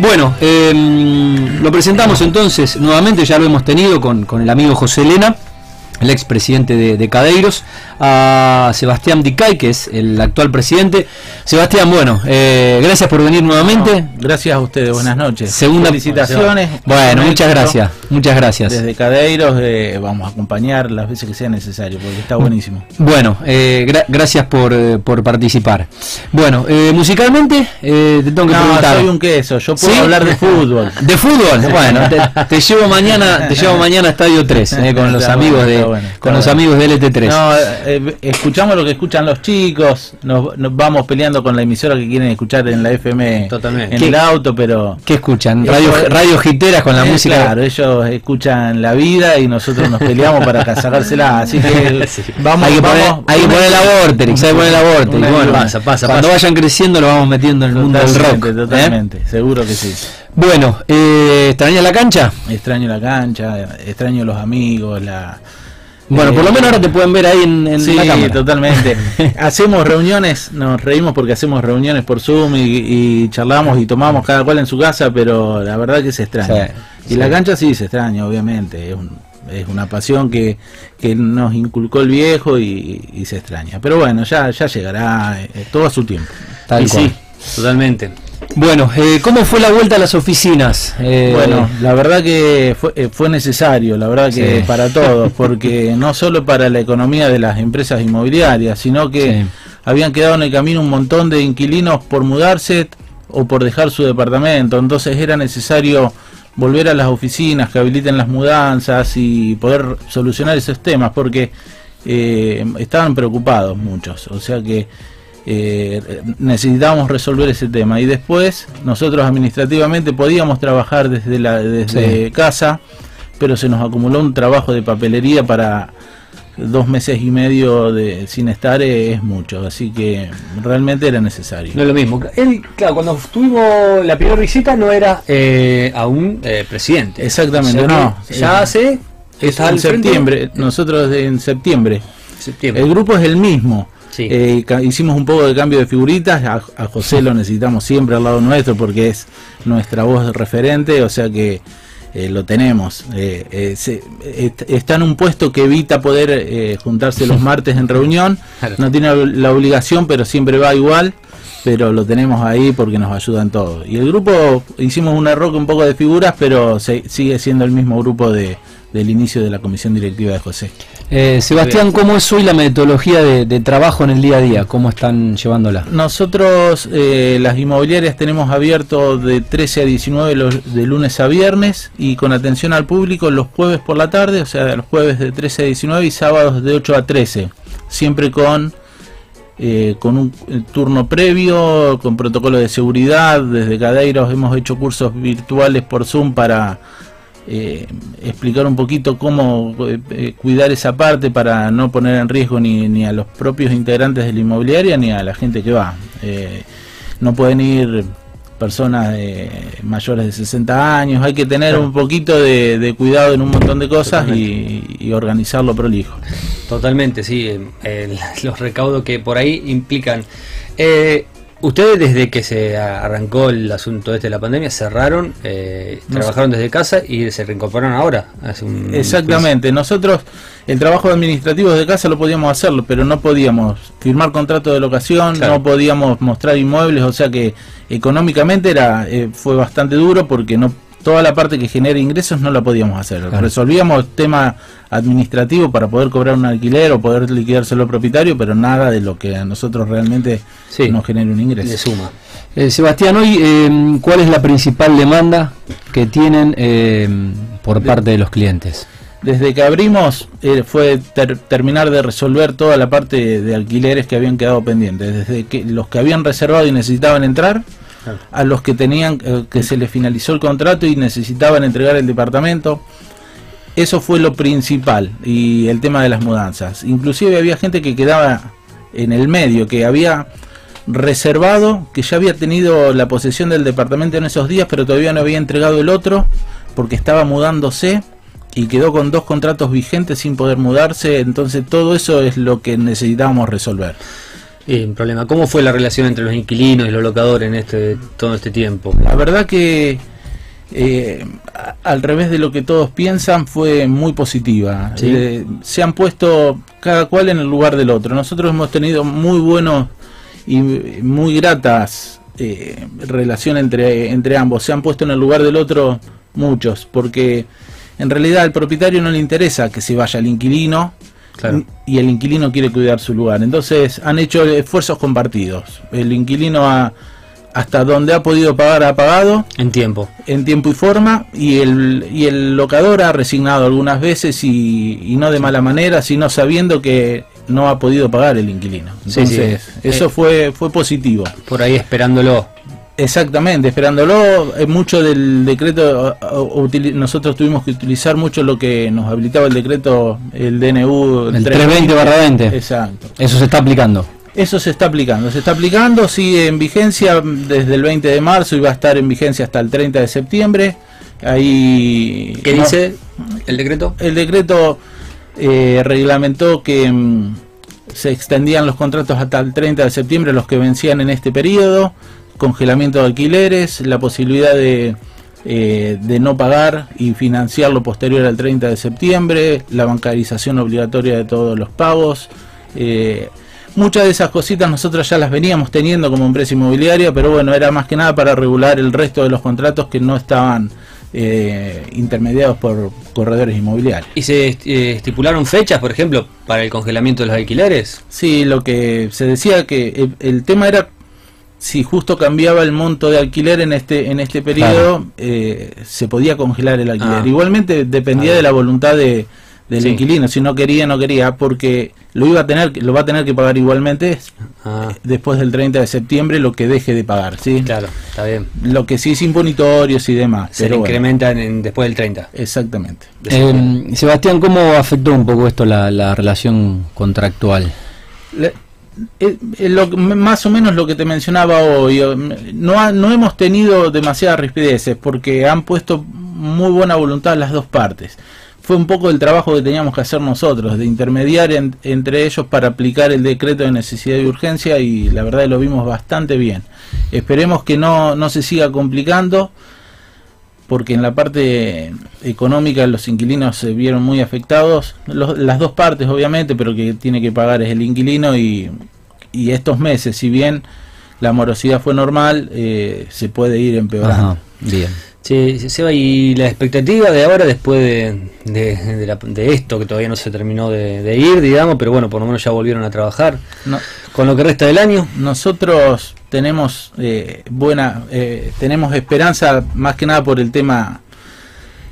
Bueno, em, lo presentamos entonces. Nuevamente, ya lo hemos tenido con, con el amigo José Elena el expresidente de, de Cadeiros, a Sebastián Dicay, que es el actual presidente. Sebastián, bueno, eh, gracias por venir nuevamente. gracias a ustedes, buenas noches. Segunda felicitaciones. Bueno, muchas gracias, muchas gracias. Desde Cadeiros eh, vamos a acompañar las veces que sea necesario, porque está buenísimo. Bueno, eh, gracias por, eh, por, participar. Bueno, eh, musicalmente te tengo que no, preguntar. soy un queso, yo puedo hablar de fútbol. ¿De fútbol? Bueno, te, te, llevo mañana, te llevo mañana a Estadio 3, con los amigos de con los amigos de LT3. No, eh, escuchamos lo que escuchan los chicos, nos, nos, vamos peleando con la emisora que quieren escuchar en la FM Totalmente. en el auto, pero... ¿Qué escuchan? Radio, radio Giteras con la eh, música. Claro, ellos escuchan la vida y nosotros nos peleamos para sacársela, así que sí. vamos, hay que poner, vamos, hay que poner la vortex, hay que poner la vortex. Bueno, pasa, pasa, cuando pasa. vayan creciendo lo vamos metiendo en el mundo del rock. Totalmente, ¿eh? seguro que sí. Bueno, eh, ¿extraña la cancha? Extraño la cancha, extraño los amigos, la... Bueno, por lo menos ahora te pueden ver ahí en, en sí, la cámara. totalmente. hacemos reuniones, nos reímos porque hacemos reuniones por Zoom y, y, charlamos y tomamos cada cual en su casa, pero la verdad que se extraña. Sí, y sí. la cancha sí se extraña, obviamente. Es, un, es una pasión que, que, nos inculcó el viejo y, y, se extraña. Pero bueno, ya, ya llegará eh, todo a su tiempo. Tal y cual. sí, totalmente. Bueno, eh, ¿cómo fue la vuelta a las oficinas? Eh, bueno, la verdad que fue, eh, fue necesario, la verdad que sí. para todos, porque no solo para la economía de las empresas inmobiliarias, sino que sí. habían quedado en el camino un montón de inquilinos por mudarse o por dejar su departamento, entonces era necesario volver a las oficinas que habiliten las mudanzas y poder solucionar esos temas, porque eh, estaban preocupados muchos, o sea que eh, necesitábamos resolver ese tema. Y después nosotros administrativamente podíamos trabajar desde la desde sí. casa pero se nos acumuló un trabajo de papelería para dos meses y medio de sin estar eh, es mucho. Así que realmente era necesario. No es lo mismo. Él claro cuando tuvimos la primera visita no era eh, aún eh, presidente. Exactamente o sea, no. ya hace es en septiembre nosotros en septiembre. septiembre. El grupo es el mismo Sí. Eh, hicimos un poco de cambio de figuritas, a, a, José lo necesitamos siempre al lado nuestro porque es nuestra voz referente, o sea que eh, lo tenemos. Eh, se, está en un puesto que evita poder eh, juntarse los martes en reunión, no tiene la obligación, pero siempre va igual, pero lo tenemos ahí porque nos ayuda en todo. Y el grupo, hicimos una roca un poco de figuras, pero se, sigue siendo el mismo grupo de, del inicio de la comisión directiva de José. Eh, Sebastián, ¿cómo es hoy la metodología de, de, trabajo en el día a día? ¿Cómo están llevándola? Nosotros, eh, las inmobiliarias, tenemos abierto de 13 a 19 los, de lunes a viernes y con atención al público los jueves por la tarde, o sea, los jueves de 13 a 19 y sábados de 8 a 13, siempre con eh, con un turno previo, con protocolo de seguridad. Desde Cadeiros hemos hecho cursos virtuales por Zoom para eh, explicar un poquito cómo eh, cuidar esa parte para no poner en riesgo ni, ni, a los propios integrantes de la inmobiliaria ni a la gente que va. Eh, no pueden ir personas mayores de 60 años, hay que tener un poquito de, de, cuidado en un montón de cosas y, y, organizarlo prolijo. Totalmente, sí, los recaudos que por ahí implican. Ustedes desde que se arrancó el asunto este de la pandemia cerraron, eh, trabajaron desde casa y se reincorporaron ahora. Hace un Exactamente, nosotros el trabajo administrativo desde casa lo podíamos hacerlo, pero no podíamos firmar contrato de locación, claro. no podíamos mostrar inmuebles, o sea que económicamente era eh, fue bastante duro porque no toda la parte que genera ingresos no la podíamos hacer. Claro. Resolvíamos tema administrativo para poder cobrar un alquiler o poder liquidárselo al propietario, pero nada de lo que a nosotros realmente sí. nos genere un ingreso. De suma. Eh, Sebastián, hoy, eh, ¿cuál es la principal demanda que tienen eh, por parte de los clientes? Desde que abrimos eh, fue ter terminar de resolver toda la parte de alquileres que habían quedado pendientes. Desde que los que habían reservado y necesitaban entrar, a los que tenían eh, que se les finalizó el contrato y necesitaban entregar el departamento. Eso fue lo principal y el tema de las mudanzas. Inclusive había gente que quedaba en el medio, que había reservado, que ya había tenido la posesión del departamento en esos días, pero todavía no había entregado el otro porque estaba mudándose y quedó con dos contratos vigentes sin poder mudarse. Entonces todo eso es lo que necesitábamos resolver. Problema. ¿Cómo fue la relación entre los inquilinos y los locadores en este todo este tiempo? La verdad que eh, al revés de lo que todos piensan, fue muy positiva. Eh, se han puesto cada cual en el lugar del otro. Nosotros hemos tenido muy buenos y muy gratas eh, relaciones entre, entre ambos. Se han puesto en el lugar del otro muchos, porque en realidad al propietario no le interesa que se vaya el inquilino. Y el inquilino quiere cuidar su lugar. Entonces han hecho esfuerzos compartidos. El inquilino ha, hasta donde ha podido pagar ha pagado. En tiempo. En tiempo y forma. Y el, y el locador ha resignado algunas veces y, no de mala manera, sino sabiendo que no ha podido pagar el inquilino. Entonces, eso eh, fue, fue positivo. Por ahí esperándolo. Exactamente, esperándolo. Eh, mucho del decreto, nosotros tuvimos que utilizar mucho lo que nos habilitaba el decreto, el DNU. El 320 barra 20. Exacto. Eso se está aplicando. Eso se está aplicando, se está aplicando, sigue en vigencia desde el 20 de marzo y va a estar en vigencia hasta el 30 de septiembre. Ahí, ¿Qué dice el decreto? El decreto eh, reglamentó que mm, se extendían los contratos hasta el 30 de septiembre, los que vencían en este periodo, congelamiento de alquileres, la posibilidad de, eh, de no pagar y financiarlo posterior al 30 de septiembre, la bancarización obligatoria de todos los pagos. Eh, Muchas de esas cositas nosotros ya las veníamos teniendo como empresa inmobiliaria, pero bueno, era más que nada para regular el resto de los contratos que no estaban eh, intermediados por corredores inmobiliarios. ¿Y se eh, estipularon fechas, por ejemplo, para el congelamiento de los alquileres? Sí, lo que se decía que el, tema era si justo cambiaba el monto de alquiler en este en este periodo, eh, se podía congelar el alquiler. Ah. Igualmente dependía ah. de la voluntad de, del inquilino, si no quería, no quería, porque lo iba a tener, lo va a tener que pagar igualmente ah. eh, después del 30 de septiembre lo que deje de pagar, ¿sí? Claro, está bien. Lo que sí es imponitorios y demás. Se incrementan después del 30. Exactamente. Eh, Sebastián, ¿cómo afectó un poco esto la, relación contractual? Eh, más o menos lo que te mencionaba hoy. No, no hemos tenido demasiadas rispideces porque han puesto muy buena voluntad las dos partes fue un poco el trabajo que teníamos que hacer nosotros, de intermediar entre ellos para aplicar el decreto de necesidad y urgencia y la verdad lo vimos bastante bien. Esperemos que no, no se siga complicando porque en la parte económica los inquilinos se vieron muy afectados, las dos partes obviamente, pero que tiene que pagar es el inquilino y, y estos meses, si bien la morosidad fue normal, eh, se puede ir empeorando. bien. Sí, Seba, y la expectativa de ahora, después de, de, esto, que todavía no se terminó de, ir, digamos, pero bueno, por lo menos ya volvieron a trabajar, con lo que resta del año. Nosotros tenemos eh, buena, eh, tenemos esperanza más que nada por el tema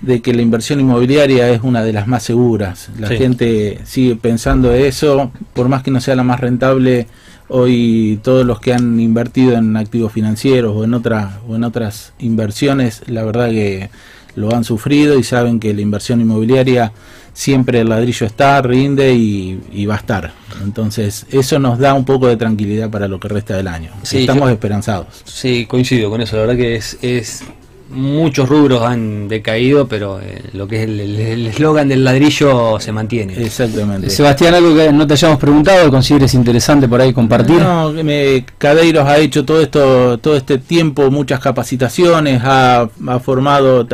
de que la inversión inmobiliaria es una de las más seguras. La gente sigue pensando eso, por más que no sea la más rentable Hoy todos los que han invertido en activos financieros o en otras o en otras inversiones, la verdad que lo han sufrido y saben que la inversión inmobiliaria siempre el ladrillo está, rinde y, va a estar. Entonces, eso nos da un poco de tranquilidad para lo que resta del año. Estamos esperanzados. Sí, coincido con eso. La verdad que es, es muchos rubros han decaído, pero eh, lo que es el eslogan del ladrillo se mantiene. Exactamente. Sebastián, algo que no te hayamos preguntado, consideres interesante por ahí compartir. No, me, Cadeiros ha hecho todo esto, todo este tiempo muchas capacitaciones, ha, formado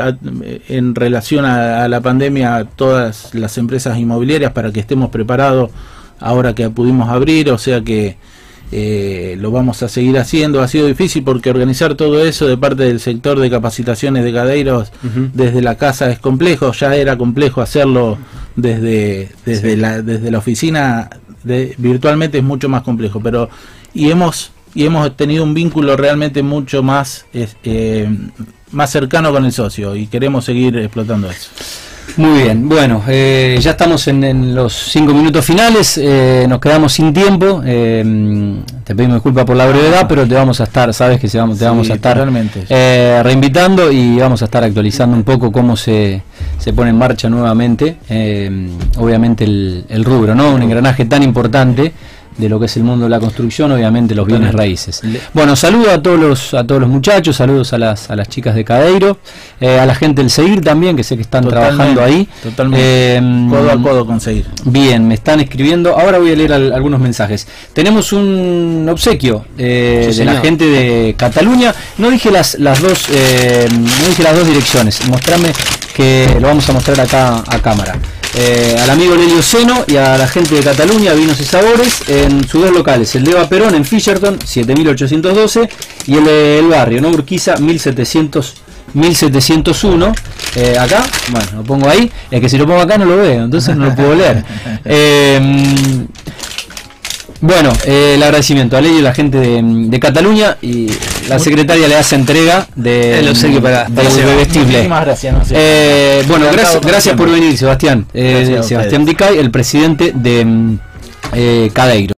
en relación a, a la pandemia todas las empresas inmobiliarias para que estemos preparados ahora que pudimos abrir, o sea que eh, lo vamos a seguir haciendo. Ha sido difícil porque organizar todo eso de parte del sector de capacitaciones de cadeiros desde la casa es complejo, ya era complejo hacerlo desde, desde, la, desde la oficina, de, virtualmente es mucho más complejo, pero y hemos y hemos tenido un vínculo realmente mucho más eh, más cercano con el socio y queremos seguir explotando eso. Muy bien, bueno, eh, ya estamos en, los cinco minutos finales, eh, nos quedamos sin tiempo, eh, te pedimos disculpas por la brevedad, pero te vamos a estar, sabes que se vamos, te vamos a estar reinvitando y vamos a estar actualizando un poco cómo se, se pone en marcha nuevamente, obviamente el, el, rubro, ¿no? Un engranaje tan importante de lo que es el mundo de la construcción, obviamente los bienes raíces. Bueno, saludo a todos los, a todos los muchachos, saludos a las, a las chicas de Cadeiro, eh, a la gente del Seguir también, que sé que están trabajando ahí. Totalmente. Em, codo a codo con Seguir. Bien, me están escribiendo. Ahora voy a leer algunos mensajes. Tenemos un obsequio eh, de la gente de Cataluña. No dije las, las dos, eh, no dije las dos direcciones. Mostrame que lo vamos a mostrar acá a cámara. Eh, al amigo Lelio Seno y a la gente de Cataluña, Vinos y Sabores, en sus dos locales, el de Eva Perón en Fisherton, 7812, y el del barrio, ¿no? Urquiza, 1700, 1701. Eh, acá, bueno, lo pongo ahí, es que si lo pongo acá no lo veo, entonces no lo puedo leer. Eh, bueno, eh, el agradecimiento a Ley y a la gente de, Cataluña y la secretaria le hace entrega de, el obsequio para, para Muchísimas gracias. Eh, bueno, gracias, gracias por venir, Sebastián. Eh, Sebastián Dicay, el presidente de Cadeiro.